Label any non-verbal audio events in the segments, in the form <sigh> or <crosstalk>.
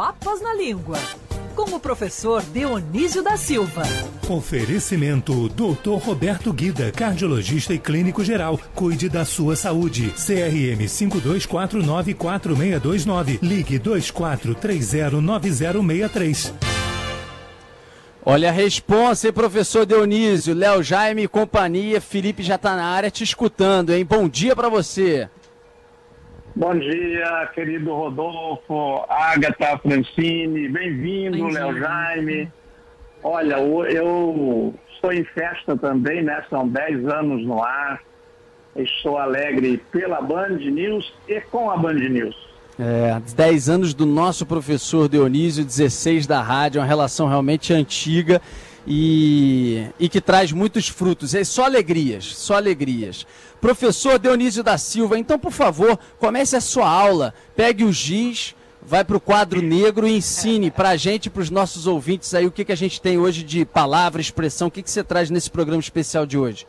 Papas na Língua, com o professor Dionísio da Silva. Oferecimento Dr. Roberto Guida, cardiologista e clínico geral. Cuide da sua saúde. CRM 52494629. Ligue 24309063. Olha a responsa, hein, professor Dionísio, Léo Jaime e companhia, Felipe já tá na área te escutando, hein? Bom dia para você. Bom dia, querido Rodolfo, Agatha, Francine, bem-vindo, Léo Jaime. Olha, eu estou em festa também, né? São 10 anos no ar. Estou alegre pela Band News e com a Band News. É, 10 anos do nosso professor Dionísio, 16 da rádio, uma relação realmente antiga e, e que traz muitos frutos. É só alegrias, só alegrias. Professor Dionísio da Silva, então, por favor, comece a sua aula, pegue o giz, vai para o quadro negro e ensine <laughs> para a gente, para os nossos ouvintes aí, o que, que a gente tem hoje de palavra, expressão, o que, que você traz nesse programa especial de hoje.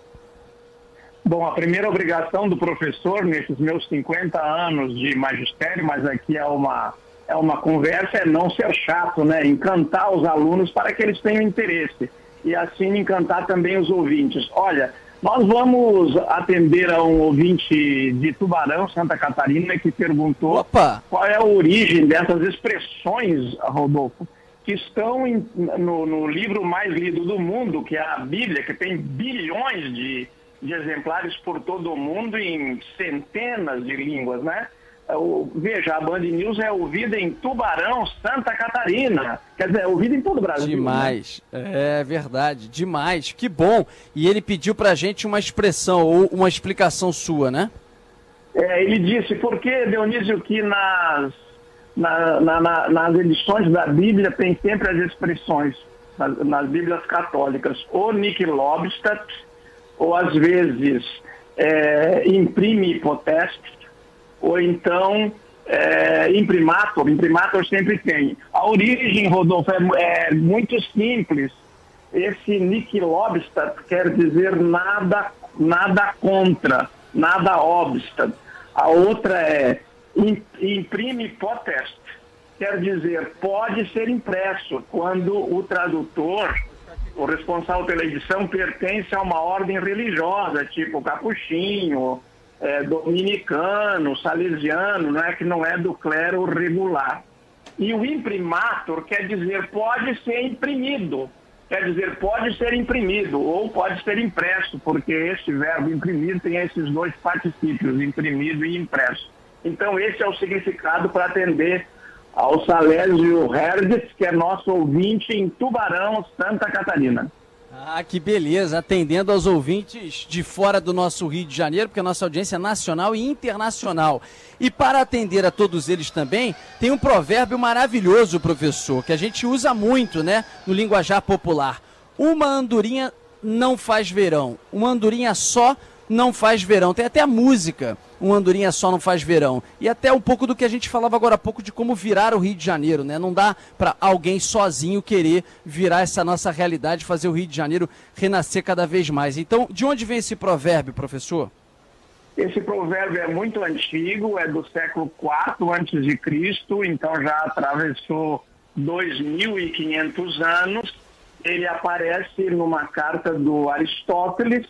Bom, a primeira obrigação do professor nesses meus 50 anos de magistério, mas aqui é uma, é uma conversa, é não ser chato, né? Encantar os alunos para que eles tenham interesse e assim encantar também os ouvintes. Olha, nós vamos atender a um ouvinte de Tubarão, Santa Catarina, que perguntou Opa. qual é a origem dessas expressões, Rodolfo, que estão em, no, no, livro mais lido do mundo, que é a Bíblia, que tem bilhões de, de exemplares por todo o mundo em centenas de línguas, né? Veja, a Band News é ouvida em Tubarão, Santa Catarina. Quer dizer, é ouvida em todo o Brasil. Né? Demais. Né? É verdade, demais. Que bom. E ele pediu pra gente uma expressão ou uma explicação sua, né? É, ele disse, por que, Dionísio, que nas, na, na, na, nas edições da Bíblia tem sempre as expressões, nas, nas Bíblias católicas, ou Nick Lobstadt, ou às vezes é, imprime potestas, ou então é. Imprimator sempre tem. A origem, Rodolfo, é, é muito simples. Esse Nick Lobstad quer dizer nada, nada contra, nada obstat. A outra é imprime potest, quer dizer, pode ser impresso quando o tradutor, o responsável pela edição, pertence a uma ordem religiosa, tipo capuchinho, é, dominicano, salesiano, não é que não é do clero regular. E o imprimator quer dizer pode ser imprimido, quer dizer pode ser imprimido ou pode ser impresso, porque este verbo imprimir tem esses dois particípios, imprimido e impresso. Então esse é o significado para atender ao Salésio Herdes, que é nosso ouvinte em Tubarão, Santa Catarina. Ah, que beleza, atendendo aos ouvintes de fora do nosso Rio de Janeiro, porque a nossa audiência é nacional e internacional. E para atender a todos eles também, tem um provérbio maravilhoso, professor, que a gente usa muito, né, no linguajar popular. Uma andorinha não faz verão, uma andorinha só não faz verão. Tem até a música, um andorinha só não faz verão. E até um pouco do que a gente falava agora há pouco de como virar o Rio de Janeiro, né? Não dá para alguém sozinho querer virar essa nossa realidade, fazer o Rio de Janeiro renascer cada vez mais. Então, de onde vem esse provérbio, professor? Esse provérbio é muito antigo, é do século IV antes de Cristo, então já atravessou 2.500 anos. Ele aparece numa carta do Aristóteles,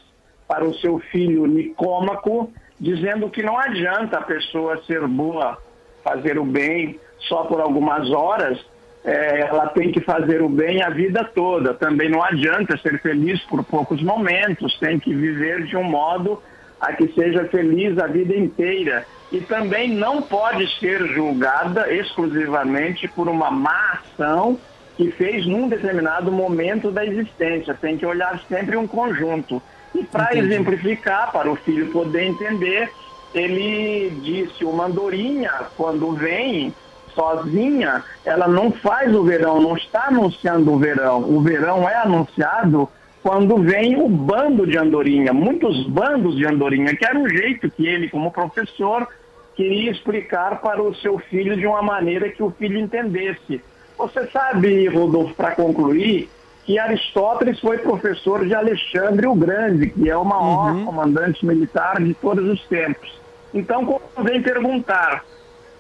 para o seu filho Nicômaco, dizendo que não adianta a pessoa ser boa, fazer o bem só por algumas horas, é, ela tem que fazer o bem a vida toda. Também não adianta ser feliz por poucos momentos, tem que viver de um modo a que seja feliz a vida inteira. E também não pode ser julgada exclusivamente por uma má ação que fez num determinado momento da existência. Tem que olhar sempre um conjunto. E para exemplificar, para o filho poder entender, ele disse: uma andorinha, quando vem sozinha, ela não faz o verão, não está anunciando o verão. O verão é anunciado quando vem o bando de andorinha, muitos bandos de andorinha, que era o jeito que ele, como professor, queria explicar para o seu filho de uma maneira que o filho entendesse. Você sabe, Rodolfo, para concluir, que Aristóteles foi professor de Alexandre o Grande, que é o maior uhum. comandante militar de todos os tempos. Então, vem perguntar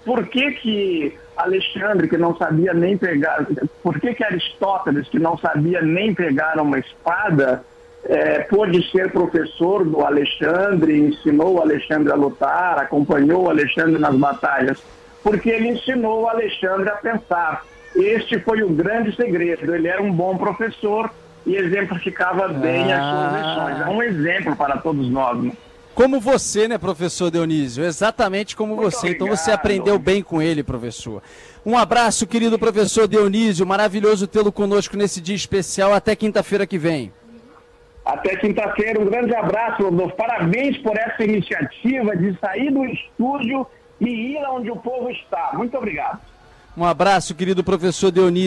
por que, que Alexandre, que não sabia nem pegar, por que, que Aristóteles, que não sabia nem pegar uma espada, é, pôde ser professor do Alexandre, ensinou o Alexandre a lutar, acompanhou o Alexandre nas batalhas? Porque ele ensinou o Alexandre a pensar. Este foi o grande segredo. Ele era um bom professor e exemplificava bem ah. as suas ah. lições. É um exemplo para todos nós. Né? Como você, né, professor Dionísio? Exatamente como Muito você. Obrigado. Então você aprendeu bem com ele, professor. Um abraço, querido professor Dionísio. Maravilhoso tê-lo conosco nesse dia especial. Até quinta-feira que vem. Até quinta-feira. Um grande abraço, Rodolfo. Parabéns por essa iniciativa de sair do estúdio e ir onde o povo está. Muito obrigado. Um abraço, querido professor Dionísio.